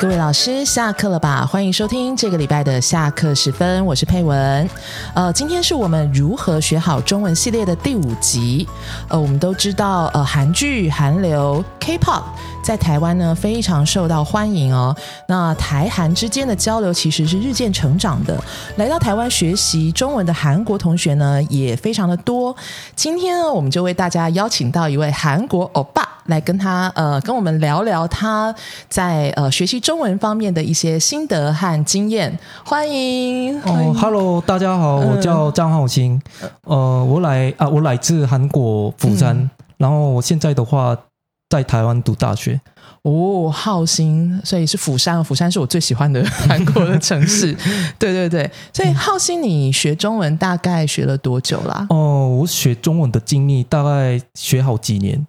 各位老师，下课了吧？欢迎收听这个礼拜的下课时分，我是佩文。呃，今天是我们如何学好中文系列的第五集。呃，我们都知道，呃，韩剧、韩流、K-pop 在台湾呢非常受到欢迎哦。那台韩之间的交流其实是日渐成长的。来到台湾学习中文的韩国同学呢也非常的多。今天呢，我们就为大家邀请到一位韩国欧巴来跟他呃跟我们聊聊他在呃学习中文方面的一些心得和经验。欢迎哦，Hello，大家好，我叫张浩兴，呃，我来啊，我来自韩国釜山，然后我现在的话在台湾读大学。哦，浩兴，所以是釜山，釜山是我最喜欢的韩国的城市。对对对，所以浩兴，你学中文大概学了多久啦？哦，我学中文的经历大概学好几年，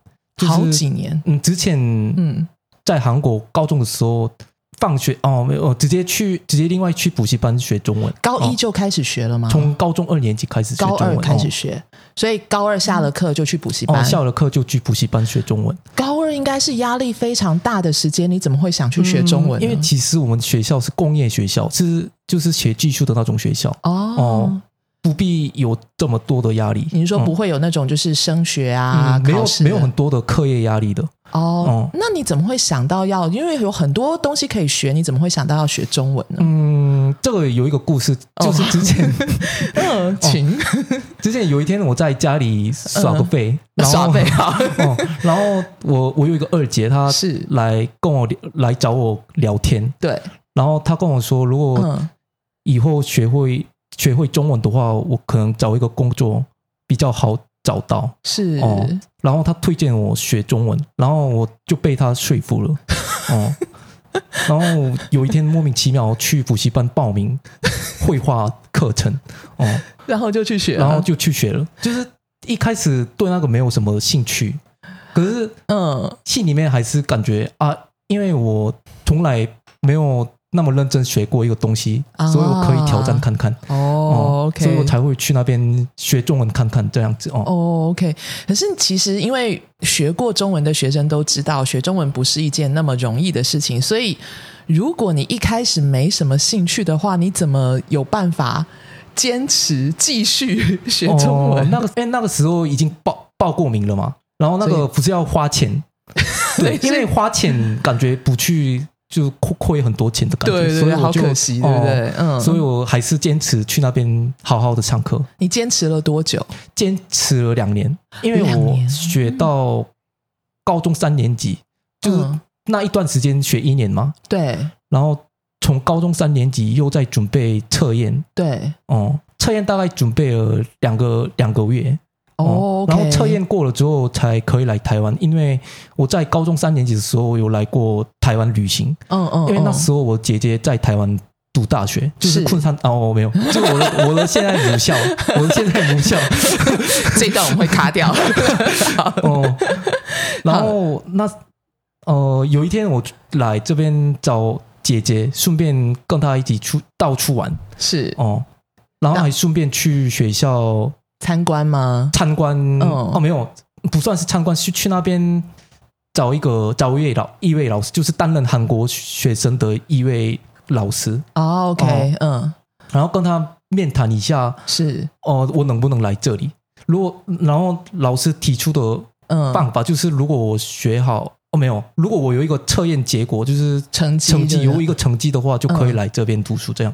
好几年。嗯，之前嗯，在韩国高中的时候。放学哦，没有，直接去，直接另外去补习班学中文。高一就开始学了吗？从高中二年级开始，高二开始学，所以高二下了课就去补习班。下了课就去补习班学中文。高二应该是压力非常大的时间，你怎么会想去学中文？因为其实我们学校是工业学校，是就是学技术的那种学校哦。不必有这么多的压力。你说不会有那种就是升学啊，没有没有很多的课业压力的哦。那你怎么会想到要？因为有很多东西可以学，你怎么会想到要学中文呢？嗯，这个有一个故事，就是之前，嗯，请 之前有一天我在家里耍个废，耍废啊，然后我我有一个二姐，她是来跟我来找我聊天，对，然后她跟我说，如果以后学会。学会中文的话，我可能找一个工作比较好找到。是哦，然后他推荐我学中文，然后我就被他说服了。哦，然后有一天莫名其妙去补习班报名 绘画课程。哦，然后就去学，然后就去学了。就是一开始对那个没有什么兴趣，可是嗯，心里面还是感觉啊，因为我从来没有。那么认真学过一个东西，所以我可以挑战看看哦，OK，所以我才会去那边学中文看看这样子哦。哦，OK，可是其实因为学过中文的学生都知道，学中文不是一件那么容易的事情，所以如果你一开始没什么兴趣的话，你怎么有办法坚持继续学中文？那个哎，那个时候已经报报过名了嘛，然后那个不是要花钱，对，因为花钱感觉不去。就亏亏很多钱的感觉，所以好可惜，对不对？嗯，所以我还是坚持去那边好好的上课。你坚持了多久？坚持了两年，因为我学到高中三年级，就是那一段时间学一年嘛。对。然后从高中三年级又在准备测验。对。哦，测验大概准备了两个两个月。哦，然后测验过了之后才可以来台湾，因为我在高中三年级的时候有来过台湾旅行。嗯嗯，因为那时候我姐姐在台湾读大学，就是昆山哦，没有，就我的我的现在母校，我的现在母校，这段我们会卡掉。哦，然后那呃，有一天我来这边找姐姐，顺便跟她一起出到处玩，是哦，然后还顺便去学校。参观吗？参观哦，没有，不算是参观，是去那边找一个找一位老一位老师，就是担任韩国学生的一位老师。哦，OK，嗯，然后跟他面谈一下，是哦，我能不能来这里？如果然后老师提出的办法就是，如果我学好哦，没有，如果我有一个测验结果，就是成绩成绩有一个成绩的话，就可以来这边读书。这样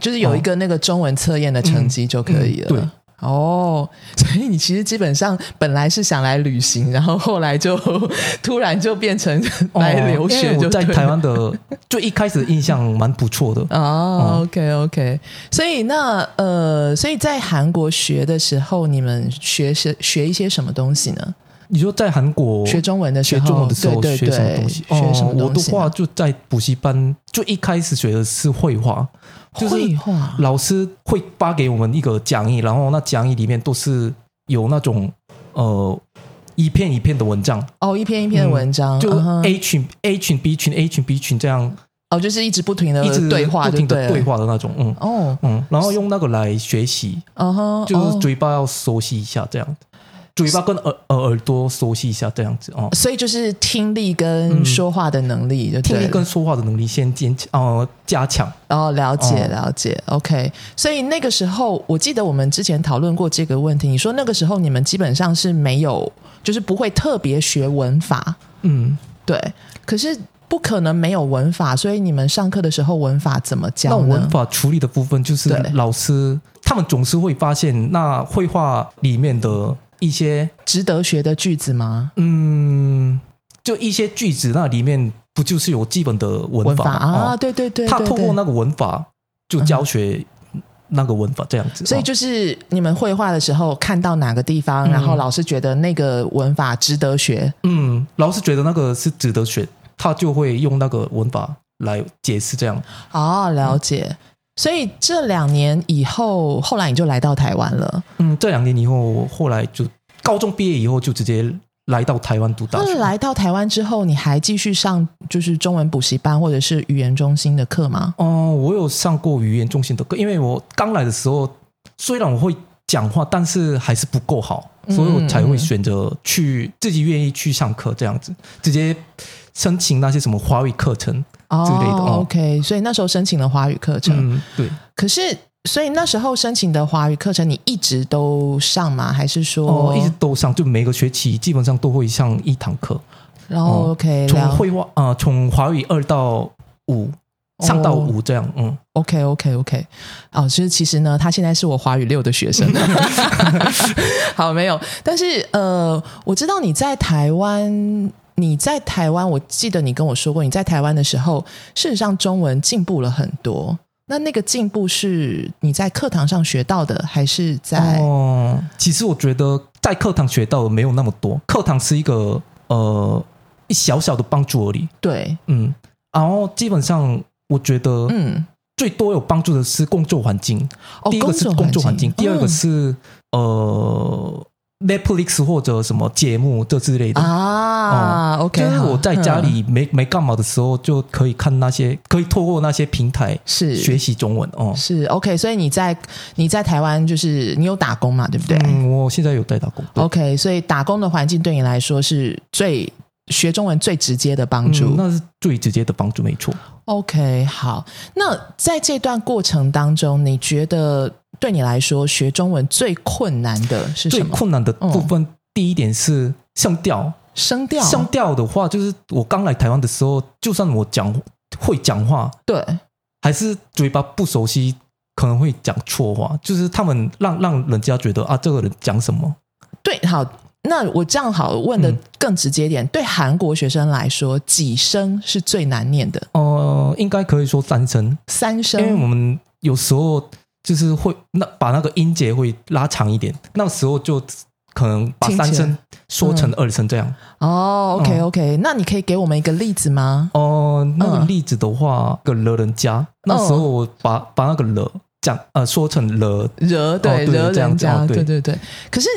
就是有一个那个中文测验的成绩就可以了。对。哦，所以你其实基本上本来是想来旅行，然后后来就 突然就变成来留学。就在台湾的，就一开始印象蛮不错的。哦，OK OK，所以那呃，所以在韩国学的时候，你们学是学一些什么东西呢？你说在韩国学中文的时候学中文的时候学什么东西？学什么我的话就在补习班，就一开始学的是绘画。绘画老师会发给我们一个讲义，然后那讲义里面都是有那种呃一片一片的文章。哦，一篇一篇的文章，就 A 群 A 群 B 群 A 群 B 群这样。哦，就是一直不停的一直对话，不停的对话的那种，嗯。哦。嗯，然后用那个来学习，嗯哼，就是嘴巴要熟悉一下这样，嘴巴跟耳耳耳朵熟悉一下这样子哦。所以就是听力跟说话的能力，就听力跟说话的能力先坚哦加强。哦，了解了解，OK。所以那个时候，我记得我们之前讨论过这个问题。你说那个时候你们基本上是没有，就是不会特别学文法。嗯，对。可是。不可能没有文法，所以你们上课的时候文法怎么教文法处理的部分就是老师他们总是会发现那绘画里面的一些值得学的句子吗？嗯，就一些句子那里面不就是有基本的文法啊？对对对，他透过那个文法就教学那个文法这样子。所以就是你们绘画的时候看到哪个地方，然后老师觉得那个文法值得学。嗯，老师觉得那个是值得学。他就会用那个文法来解释，这样哦，了解。所以这两年以后，后来你就来到台湾了。嗯，这两年以后，后来就高中毕业以后就直接来到台湾读大学。来到台湾之后，你还继续上就是中文补习班或者是语言中心的课吗？哦，我有上过语言中心的课，因为我刚来的时候虽然我会讲话，但是还是不够好，所以我才会选择去自己愿意去上课这样子，直接。申请那些什么华语课程之类的，OK，所以那时候申请了华语课程，对。可是，所以那时候申请的华语课程，你一直都上吗？还是说一直都上？就每个学期基本上都会上一堂课。然后 OK，从绘画啊，从华语二到五上到五这样，嗯，OK OK OK。哦，其实其实呢，他现在是我华语六的学生。好，没有。但是呃，我知道你在台湾。你在台湾，我记得你跟我说过，你在台湾的时候，事实上中文进步了很多。那那个进步是你在课堂上学到的，还是在？哦，其实我觉得在课堂学到的没有那么多，课堂是一个呃一小小的帮助而已。对，嗯，然后基本上我觉得，嗯，最多有帮助的是工作环境。第一个是工作环境，第二个是呃。Netflix 或者什么节目这之类的啊，OK，就是我在家里没没干嘛的时候，就可以看那些，可以透过那些平台是学习中文哦。是 OK，所以你在你在台湾就是你有打工嘛，对不对？嗯，我现在有在打工。OK，所以打工的环境对你来说是最学中文最直接的帮助，那是最直接的帮助，没错。OK，好，那在这段过程当中，你觉得？对你来说，学中文最困难的是什么？最困难的部分，第一点是声调。声调，声调的话，就是我刚来台湾的时候，就算我讲会讲话，对，还是嘴巴不熟悉，可能会讲错话。就是他们让让人家觉得啊，这个人讲什么？对，好，那我这样好问的更直接点，对韩国学生来说，几声是最难念的？哦，应该可以说三声，三声，因为我们有时候。就是会那把那个音节会拉长一点，那时候就可能把三声说成二声这样。哦，OK OK，那你可以给我们一个例子吗？哦，那个例子的话，个了人家，那时候我把把那个了讲呃说成了惹对惹人家，对对对。可是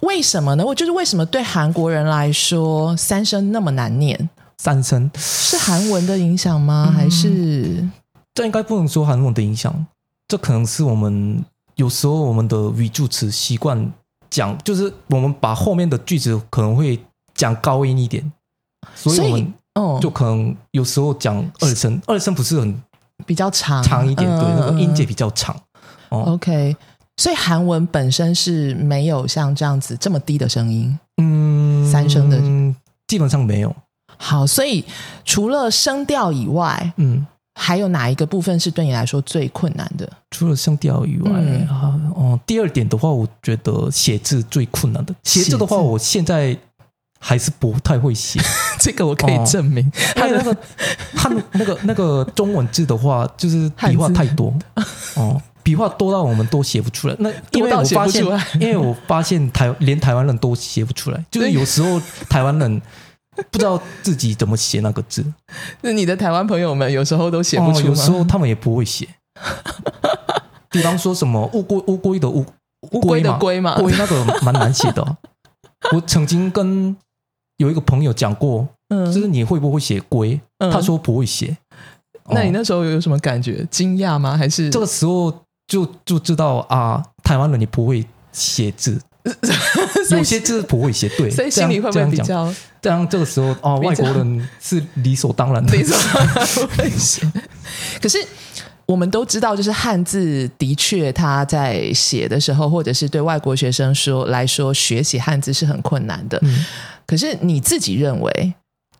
为什么呢？我就是为什么对韩国人来说三声那么难念？三声是韩文的影响吗？还是这应该不能说韩文的影响？这可能是我们有时候我们的语助词习惯讲，就是我们把后面的句子可能会讲高音一点，所以我们哦就可能有时候讲二声，二声不是很比较长长一点，对，那个音节比较长。OK，所以韩文本身是没有像这样子这么低的声音，嗯，三声的基本上没有。好，所以除了声调以外，嗯。还有哪一个部分是对你来说最困难的？除了声调以外，哦，第二点的话，我觉得写字最困难的。写字的话，我现在还是不太会写，这个我可以证明。还有那个汉那个那个中文字的话，就是笔画太多哦，笔画多到我们都写不出来。那因为我发现，因为我发现台连台湾人都写不出来，就是有时候台湾人。不知道自己怎么写那个字，那你的台湾朋友们有时候都写不出，有时候他们也不会写。比方说什么乌龟乌龟的乌乌龟的龟嘛，龟那个蛮难写的。我曾经跟有一个朋友讲过，嗯，就是你会不会写龟？他说不会写。那你那时候有什么感觉？惊讶吗？还是这个时候就就知道啊，台湾人你不会写字。有些字不会写，对，所以心里会不会比较？这样这个时候哦，外国人是理所当然的，理所当然会写。可是我们都知道，就是汉字的确，他在写的时候，或者是对外国学生说来说，学习汉字是很困难的。可是你自己认为，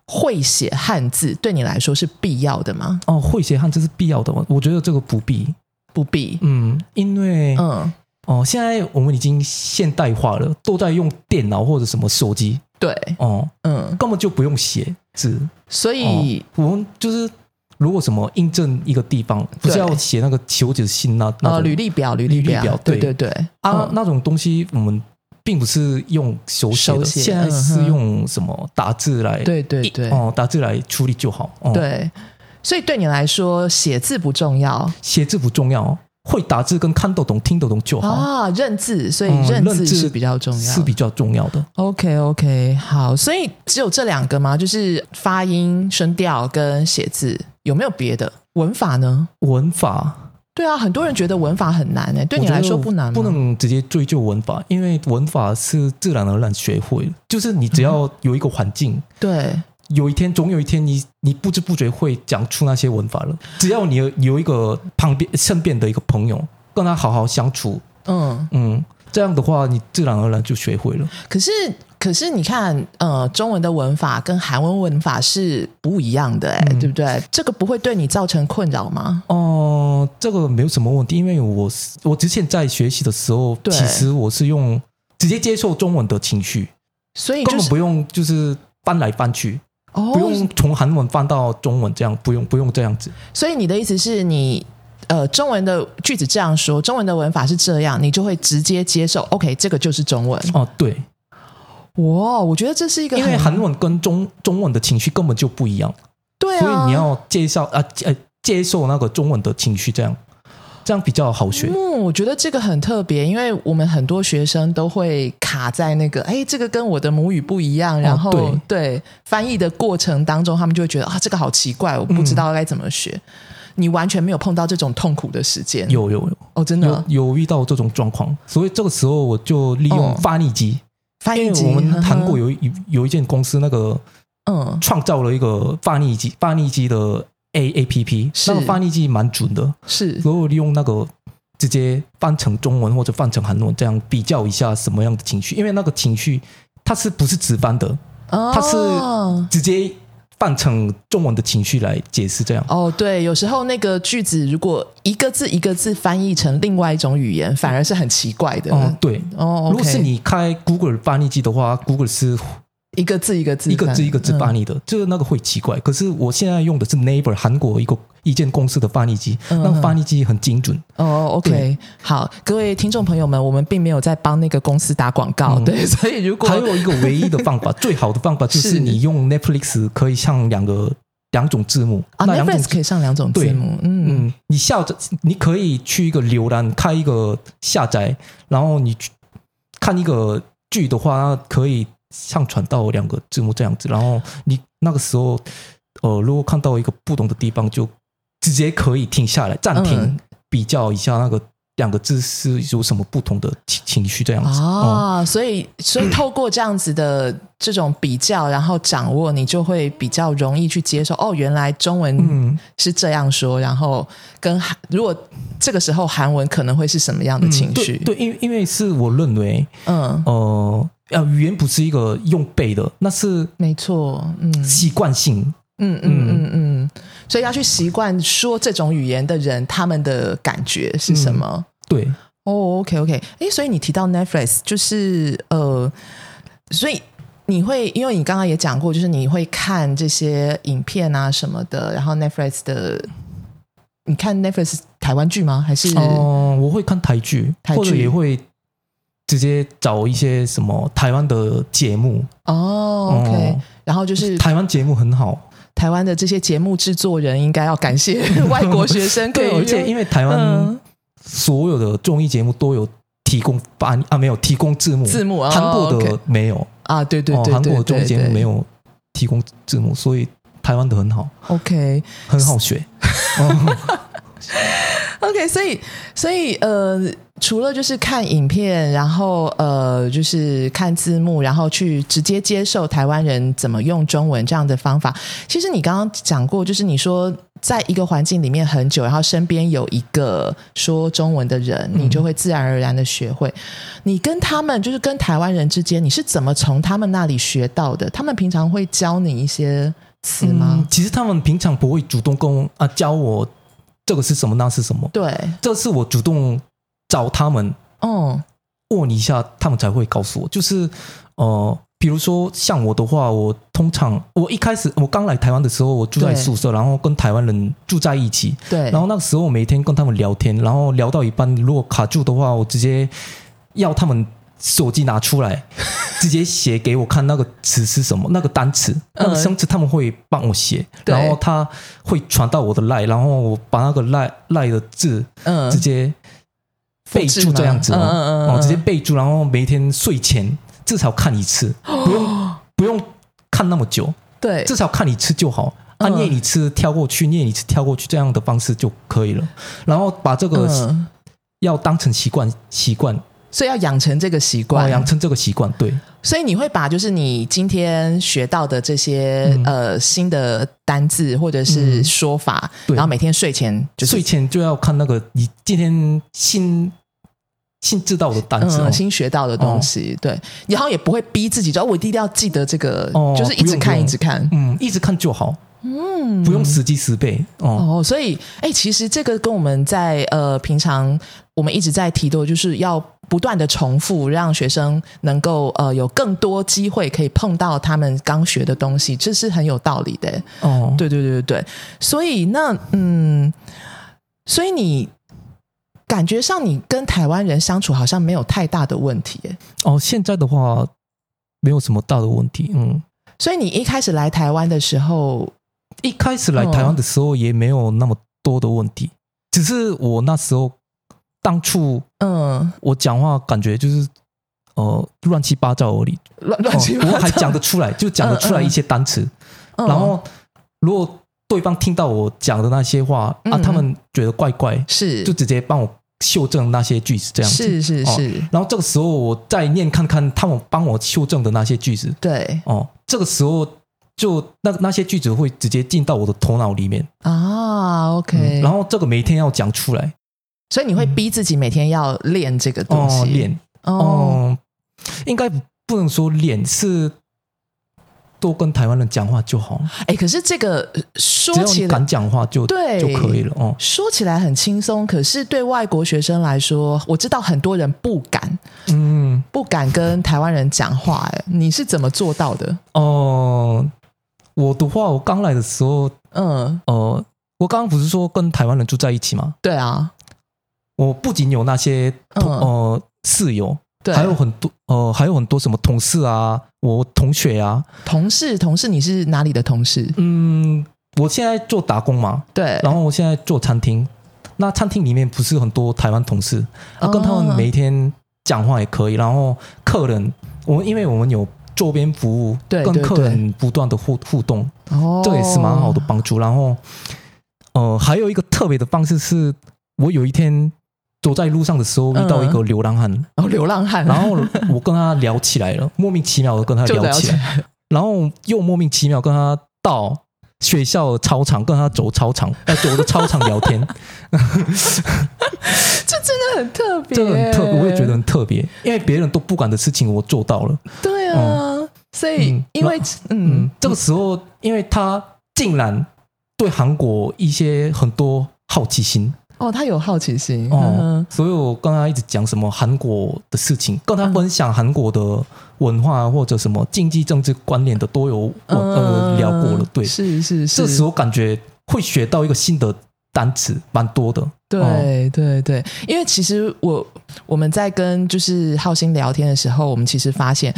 会写汉字对你来说是必要的吗？哦，会写汉字是必要的吗？我觉得这个不必，不必。嗯，因为嗯。哦，现在我们已经现代化了，都在用电脑或者什么手机。对，哦，嗯，根本就不用写字。所以我们就是如果什么印证一个地方，不是要写那个求职信那呃履历表、履历表，对。对对啊，那种东西我们并不是用手写的，现在是用什么打字来，对对对，哦，打字来处理就好。对，所以对你来说，写字不重要，写字不重要。会打字跟看得懂、听得懂就好啊。认字，所以认字是比较重要，是比较重要的。OK，OK，好。所以只有这两个吗？就是发音、声调跟写字，有没有别的文法呢？文法，对啊，很多人觉得文法很难诶，对你来说不难，不能直接追究文法，因为文法是自然而然学会，就是你只要有一个环境，对。有一天，总有一天，你你不知不觉会讲出那些文法了。只要你有有一个旁边身边的一个朋友，跟他好好相处，嗯嗯，这样的话，你自然而然就学会了。可是，可是你看，呃，中文的文法跟韩文文法是不一样的，哎，对不对？这个不会对你造成困扰吗？哦，这个没有什么问题，因为我我之前在学习的时候，其实我是用直接接受中文的情绪，所以根本不用就是翻来翻去。不用从韩文翻到中文，这样不用不用这样子。所以你的意思是你呃，中文的句子这样说，中文的文法是这样，你就会直接接受。OK，这个就是中文。哦，对。哇，我觉得这是一个，因为韩文跟中中文的情绪根本就不一样。对啊。所以你要介绍啊呃接受那个中文的情绪，这样。这样比较好学。嗯，我觉得这个很特别，因为我们很多学生都会卡在那个，哎，这个跟我的母语不一样，然后对翻译的过程当中，他们就会觉得啊，这个好奇怪，我不知道该怎么学。你完全没有碰到这种痛苦的时间？有有有哦，真的有遇到这种状况，所以这个时候我就利用翻译机。翻译机，我们韩国有有有一间公司，那个嗯，创造了一个翻译机，翻译机的。A A P P 那个翻译机蛮准的，是如果利用那个直接翻成中文或者翻成韩文，这样比较一下什么样的情绪，因为那个情绪它是不是直翻的，哦它是直接翻成中文的情绪来解释这样。哦，对，有时候那个句子如果一个字一个字翻译成另外一种语言，反而是很奇怪的。哦，对，哦，如果是你开 Google 翻译机的话，Google 是。一个字一个字，一个字一个字翻译的，就是那个会奇怪。可是我现在用的是 Neighbor 韩国一个一间公司的翻译机，那个翻译机很精准。哦，OK，好，各位听众朋友们，我们并没有在帮那个公司打广告，对，所以如果还有一个唯一的方法，最好的方法就是 你用 Netflix 可以上两个两种字幕啊，Netflix 可以上两种字幕。嗯嗯，你下载你可以去一个浏览开一个下载，然后你去看一个剧的话，可以。上传到两个字幕这样子，然后你那个时候，呃，如果看到一个不懂的地方，就直接可以停下来暂停，比较一下那个两个字是有什么不同的情情绪这样子啊。所以，所以透过这样子的这种比较，然后掌握，你就会比较容易去接受。哦，原来中文是这样说，然后跟韩如果这个时候韩文可能会是什么样的情绪？对，因为因为是我认为，嗯，哦。呃，语言不是一个用背的，那是没错，嗯，习惯性，嗯嗯嗯嗯，所以要去习惯说这种语言的人，他们的感觉是什么？对，哦，OK OK，哎，所以你提到 Netflix，就是呃，所以你会，因为你刚刚也讲过，就是你会看这些影片啊什么的，然后 Netflix 的，你看 Netflix 台湾剧吗？还是哦，我会看台剧，或者也会。直接找一些什么台湾的节目。哦，OK，然后就是台湾节目很好，台湾的这些节目制作人应该要感谢 外国学生，对，而且因为台湾所有的综艺节目都有提供翻啊，没有提供字幕，字幕韩国的没有。啊，对对对，韩国的综艺节目没有提供字幕，所以台湾的很好，OK，很好学。OK，所以所以呃，除了就是看影片，然后呃，就是看字幕，然后去直接接受台湾人怎么用中文这样的方法。其实你刚刚讲过，就是你说在一个环境里面很久，然后身边有一个说中文的人，你就会自然而然的学会。你跟他们，就是跟台湾人之间，你是怎么从他们那里学到的？他们平常会教你一些词吗？其实他们平常不会主动跟啊教我。这个是什么？那是什么？对，这是我主动找他们，嗯，问一下，他们才会告诉我。就是呃，比如说像我的话，我通常我一开始我刚来台湾的时候，我住在宿舍，然后跟台湾人住在一起，对。然后那个时候我每天跟他们聊天，然后聊到一半，如果卡住的话，我直接要他们。手机拿出来，直接写给我看那个词是什么，那个单词，那个生词他们会帮我写，然后他会传到我的赖，然后我把那个赖赖的字，嗯，直接备注这样子，嗯嗯嗯，直接备注，然后每天睡前至少看一次，不用不用看那么久，对，至少看一次就好，啊，念一次跳过去，念一次跳过去，这样的方式就可以了，然后把这个要当成习惯习惯。所以要养成这个习惯，养成这个习惯，对。所以你会把就是你今天学到的这些呃新的单字或者是说法，然后每天睡前就睡前就要看那个你今天新新知道的单词，新学到的东西，对。然后也不会逼自己，说我一定要记得这个，就是一直看，一直看，嗯，一直看就好。嗯，不用死记死背哦。所以，哎，其实这个跟我们在呃平常我们一直在提的，就是要不断的重复，让学生能够呃有更多机会可以碰到他们刚学的东西，这是很有道理的。哦，对对对对对。所以那嗯，所以你感觉上你跟台湾人相处好像没有太大的问题。哦，现在的话没有什么大的问题。嗯，所以你一开始来台湾的时候。一开始来台湾的时候也没有那么多的问题，只是我那时候当初，嗯，我讲话感觉就是呃乱七八糟而已，乱乱七八糟，我还讲得出来，就讲得出来一些单词。然后如果对方听到我讲的那些话啊，他们觉得怪怪，是。就直接帮我修正那些句子，这样子。是是是。然后这个时候我再念看看他们帮我修正的那些句子，对。哦，这个时候。就那那些句子会直接进到我的头脑里面。啊，OK，然后这个每天要讲出来，所以你会逼自己每天要练这个东西，练哦，应该不能说练，是多跟台湾人讲话就好。哎，可是这个说起来敢讲话就对就可以了哦。说起来很轻松，可是对外国学生来说，我知道很多人不敢，嗯，不敢跟台湾人讲话。哎，你是怎么做到的？哦。我的话，我刚来的时候，嗯，呃，我刚刚不是说跟台湾人住在一起吗？对啊，我不仅有那些呃室友，对，还有很多呃，还有很多什么同事啊，我同学啊，同事，同事，你是哪里的同事？嗯，我现在做打工嘛，对，然后我现在做餐厅，那餐厅里面不是很多台湾同事，啊，跟他们每天讲话也可以，然后客人，我因为我们有。周边服务，对跟客人不断的互互动，这也是蛮好的帮助。然后，呃，还有一个特别的方式是，我有一天走在路上的时候遇到一个流浪汉，哦，流浪汉，然后我跟他聊起来了，莫名其妙的跟他聊起来，然后又莫名其妙跟他到学校操场跟他走操场，呃走的操场聊天，这真的很特别，真的很特，我也觉得很特别，因为别人都不敢的事情，我做到了。对啊。所以，因为嗯，这个时候，因为他竟然对韩国一些很多好奇心哦，他有好奇心。哦，所以我跟他一直讲什么韩国的事情，跟他分享韩国的文化或者什么经济政治观念的都有呃聊过了，对，是是是，这时候感觉会学到一个新的单词，蛮多的，对对对，因为其实我我们在跟就是浩鑫聊天的时候，我们其实发现。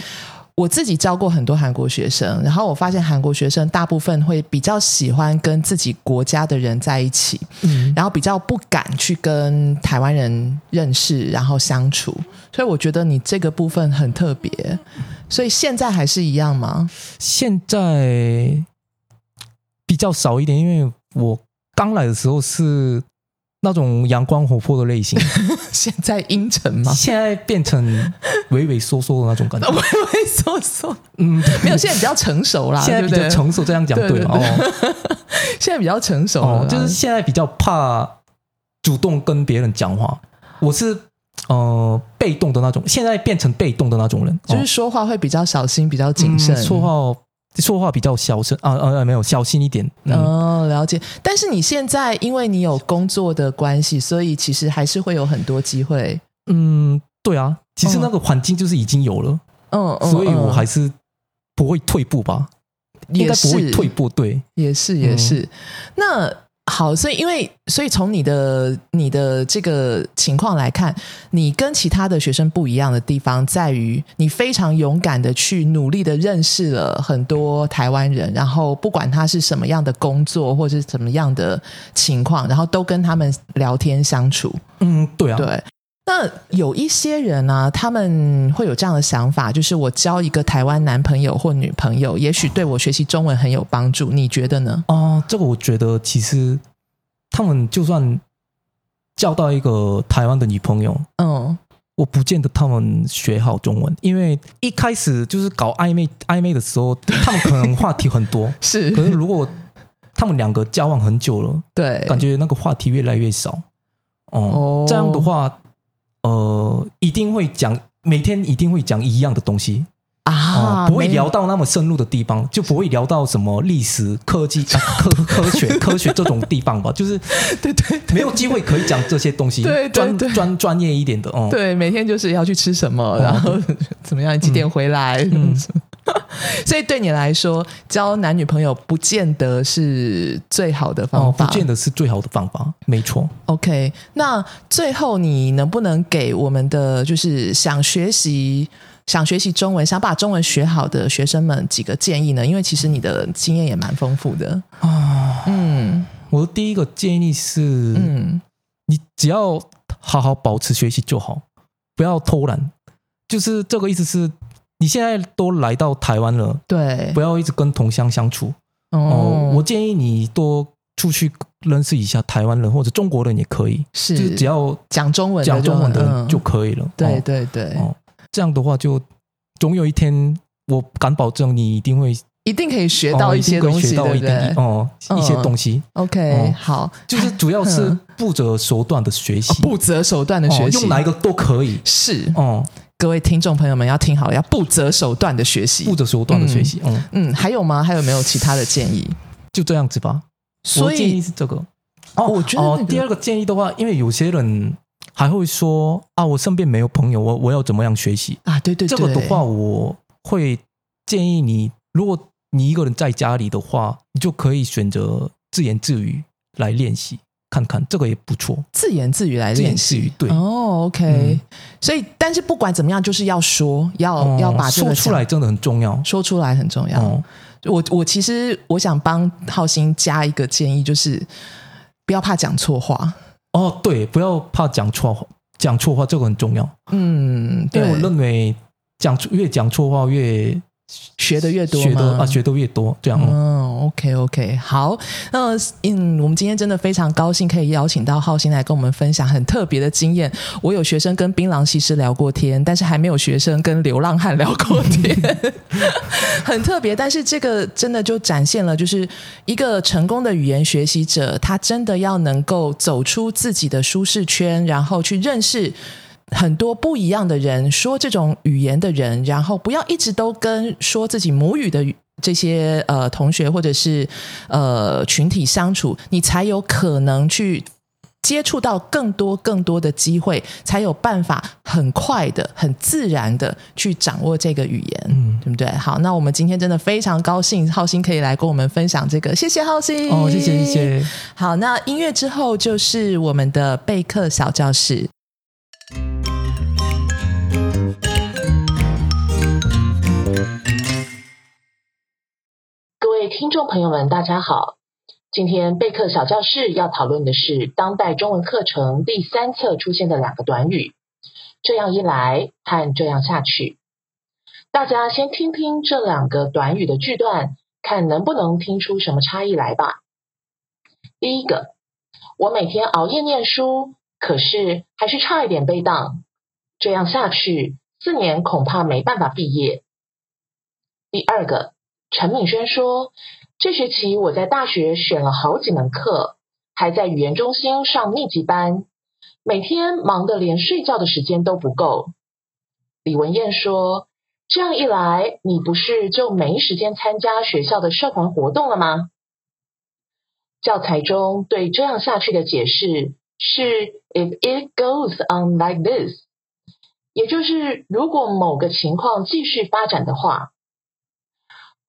我自己教过很多韩国学生，然后我发现韩国学生大部分会比较喜欢跟自己国家的人在一起，嗯，然后比较不敢去跟台湾人认识，然后相处。所以我觉得你这个部分很特别。所以现在还是一样吗？现在比较少一点，因为我刚来的时候是那种阳光活泼的类型，现在阴沉吗？现在变成畏畏缩缩的那种感觉，畏畏缩缩。嗯，没有，现在比较成熟啦，现在比较成熟，这样讲对吗？哦，现在比较成熟了，就是现在比较怕主动跟别人讲话。我是呃被动的那种，现在变成被动的那种人，就是说话会比较小心，比较谨慎，说话。说话比较小声啊啊没有小心一点哦了解，但是你现在因为你有工作的关系，所以其实还是会有很多机会。嗯，对啊，其实那个环境就是已经有了，嗯，所以我还是不会退步吧，应该不会退步，对，也是也是。那。好，所以因为所以从你的你的这个情况来看，你跟其他的学生不一样的地方在于，你非常勇敢的去努力的认识了很多台湾人，然后不管他是什么样的工作或者是怎么样的情况，然后都跟他们聊天相处。嗯，对啊，对。那有一些人呢，他们会有这样的想法，就是我交一个台湾男朋友或女朋友，也许对我学习中文很有帮助。你觉得呢？哦，这个我觉得其实他们就算交到一个台湾的女朋友，嗯，我不见得他们学好中文，因为一开始就是搞暧昧暧昧的时候，他们可能话题很多，是。可是如果他们两个交往很久了，对，感觉那个话题越来越少。哦，这样的话。呃，一定会讲，每天一定会讲一样的东西啊，不会聊到那么深入的地方，就不会聊到什么历史、科技、科科学、科学这种地方吧。就是 对对，没有机会可以讲这些东西，对专专专业一点的哦。对，每天就是要去吃什么，然后怎么样，几点回来。所以对你来说，交男女朋友不见得是最好的方法，不见得是最好的方法，没错。OK，那最后你能不能给我们的就是想学习、想学习中文、想把中文学好的学生们几个建议呢？因为其实你的经验也蛮丰富的啊。嗯，我的第一个建议是，嗯，你只要好好保持学习就好，不要偷懒。就是这个意思是。你现在都来到台湾了，对，不要一直跟同乡相处。哦。我建议你多出去认识一下台湾人或者中国人也可以，是，就只要讲中文、讲中文的就可以了。对对对，哦，这样的话就总有一天，我敢保证你一定会一定可以学到一些东西，对不对？哦，一些东西。OK，好，就是主要是不择手段的学习，不择手段的学习，用哪一个都可以。是，哦。各位听众朋友们要听好，要不择手段的学习，不择手段的学习。嗯嗯，还有吗？还有没有其他的建议？就这样子吧。所以建议是这个。哦，我觉得第二个建议的话，因为有些人还会说啊，我身边没有朋友，我我要怎么样学习啊？对对对，这个的话，我会建议你，如果你一个人在家里的话，你就可以选择自言自语来练习。看看这个也不错，自言自语来练习，对哦，OK。所以，但是不管怎么样，就是要说，要要把说出来，真的很重要，说出来很重要。我我其实我想帮浩鑫加一个建议，就是不要怕讲错话。哦，对，不要怕讲错话，讲错话这个很重要。嗯，因为我认为讲越讲错话越。学的越多，学的啊，学的越多，这样。嗯，OK OK，好。那嗯，我们今天真的非常高兴，可以邀请到浩鑫来跟我们分享很特别的经验。我有学生跟槟榔西施聊过天，但是还没有学生跟流浪汉聊过天，很特别。但是这个真的就展现了，就是一个成功的语言学习者，他真的要能够走出自己的舒适圈，然后去认识。很多不一样的人说这种语言的人，然后不要一直都跟说自己母语的这些呃同学或者是呃群体相处，你才有可能去接触到更多更多的机会，才有办法很快的、很自然的去掌握这个语言，嗯，对不对？好，那我们今天真的非常高兴，浩鑫可以来跟我们分享这个，谢谢浩鑫，哦，谢谢谢谢。好，那音乐之后就是我们的备课小教室。听众朋友们，大家好！今天备课小教室要讨论的是当代中文课程第三册出现的两个短语。这样一来和这样下去，大家先听听这两个短语的句段，看能不能听出什么差异来吧。第一个，我每天熬夜念书，可是还是差一点被当。这样下去，四年恐怕没办法毕业。第二个，陈敏轩说，这学期我在大学选了好几门课，还在语言中心上密集班，每天忙得连睡觉的时间都不够。李文燕说，这样一来，你不是就没时间参加学校的社团活动了吗？教材中对这样下去的解释是：If it goes on like this。也就是，如果某个情况继续发展的话，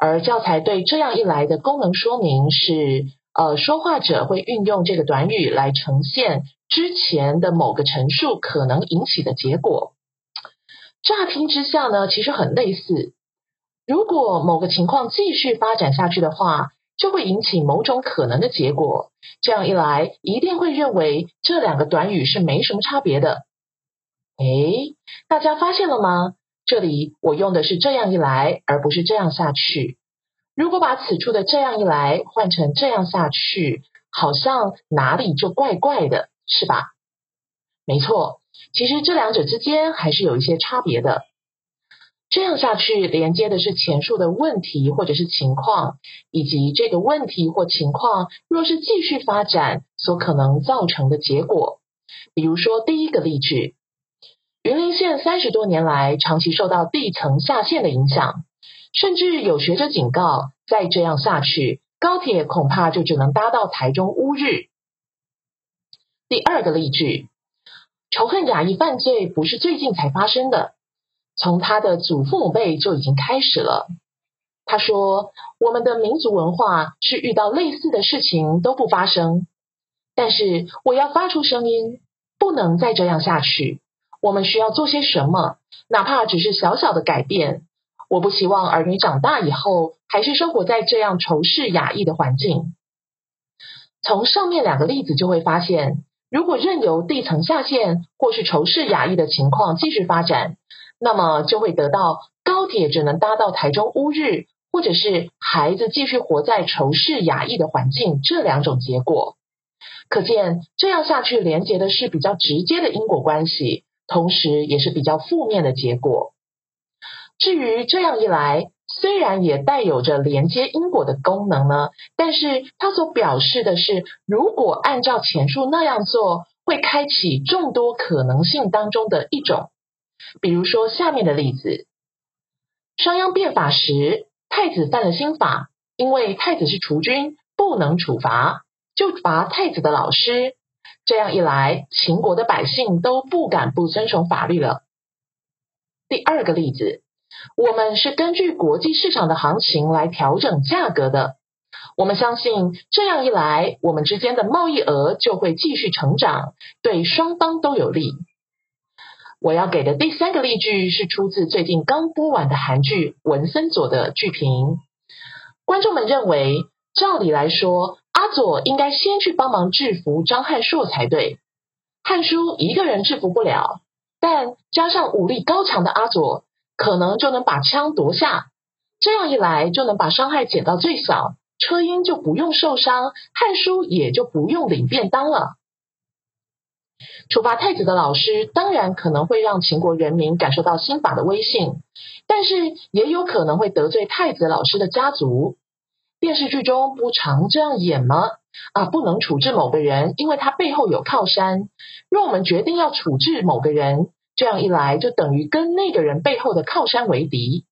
而教材对这样一来的功能说明是，呃，说话者会运用这个短语来呈现之前的某个陈述可能引起的结果。乍听之下呢，其实很类似。如果某个情况继续发展下去的话，就会引起某种可能的结果。这样一来，一定会认为这两个短语是没什么差别的。哎，大家发现了吗？这里我用的是这样一来，而不是这样下去。如果把此处的这样一来换成这样下去，好像哪里就怪怪的，是吧？没错，其实这两者之间还是有一些差别的。这样下去连接的是前述的问题或者是情况，以及这个问题或情况若是继续发展所可能造成的结果。比如说第一个例句。云林县三十多年来长期受到地层下陷的影响，甚至有学者警告，再这样下去，高铁恐怕就只能搭到台中乌日。第二个例句，仇恨亚裔犯罪不是最近才发生的，从他的祖父母辈就已经开始了。他说，我们的民族文化是遇到类似的事情都不发生，但是我要发出声音，不能再这样下去。我们需要做些什么？哪怕只是小小的改变。我不希望儿女长大以后还是生活在这样仇视雅裔的环境。从上面两个例子就会发现，如果任由地层下陷或是仇视雅裔的情况继续发展，那么就会得到高铁只能搭到台中乌日，或者是孩子继续活在仇视雅裔的环境这两种结果。可见这样下去连接的是比较直接的因果关系。同时，也是比较负面的结果。至于这样一来，虽然也带有着连接因果的功能呢，但是它所表示的是，如果按照前述那样做，会开启众多可能性当中的一种。比如说下面的例子：商鞅变法时，太子犯了新法，因为太子是储君，不能处罚，就罚太子的老师。这样一来，秦国的百姓都不敢不遵守法律了。第二个例子，我们是根据国际市场的行情来调整价格的。我们相信，这样一来，我们之间的贸易额就会继续成长，对双方都有利。我要给的第三个例句是出自最近刚播完的韩剧《文森佐》的剧评。观众们认为，照理来说。阿佐应该先去帮忙制服张汉硕才对，汉书一个人制服不了，但加上武力高强的阿佐，可能就能把枪夺下。这样一来，就能把伤害减到最小，车英就不用受伤，汉书也就不用领便当了。处罚太子的老师，当然可能会让秦国人民感受到新法的威信，但是也有可能会得罪太子老师的家族。电视剧中不常这样演吗？啊，不能处置某个人，因为他背后有靠山。若我们决定要处置某个人，这样一来就等于跟那个人背后的靠山为敌。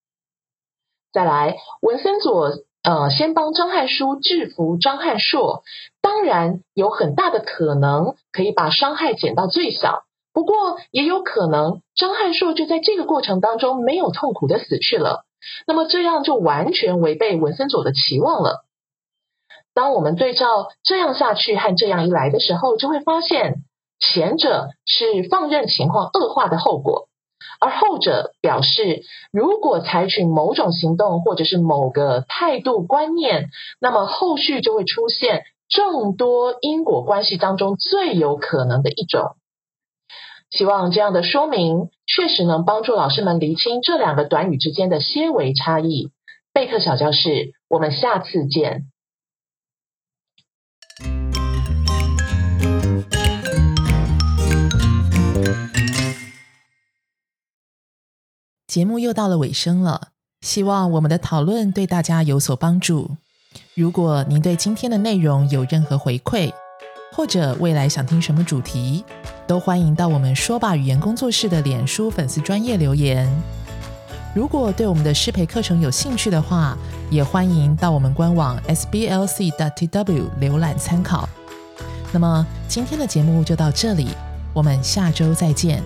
再来，文森佐呃，先帮张汉书制服张汉硕，当然有很大的可能可以把伤害减到最小。不过也有可能张汉硕就在这个过程当中没有痛苦的死去了。那么这样就完全违背文森佐的期望了。当我们对照这样下去和这样一来的时候，就会发现前者是放任情况恶化的后果，而后者表示如果采取某种行动或者是某个态度观念，那么后续就会出现众多因果关系当中最有可能的一种。希望这样的说明确实能帮助老师们厘清这两个短语之间的些微差异。贝克小教室，我们下次见。节目又到了尾声了，希望我们的讨论对大家有所帮助。如果您对今天的内容有任何回馈。或者未来想听什么主题，都欢迎到我们说吧语言工作室的脸书粉丝专业留言。如果对我们的师培课程有兴趣的话，也欢迎到我们官网 sblc.tw 浏览参考。那么今天的节目就到这里，我们下周再见。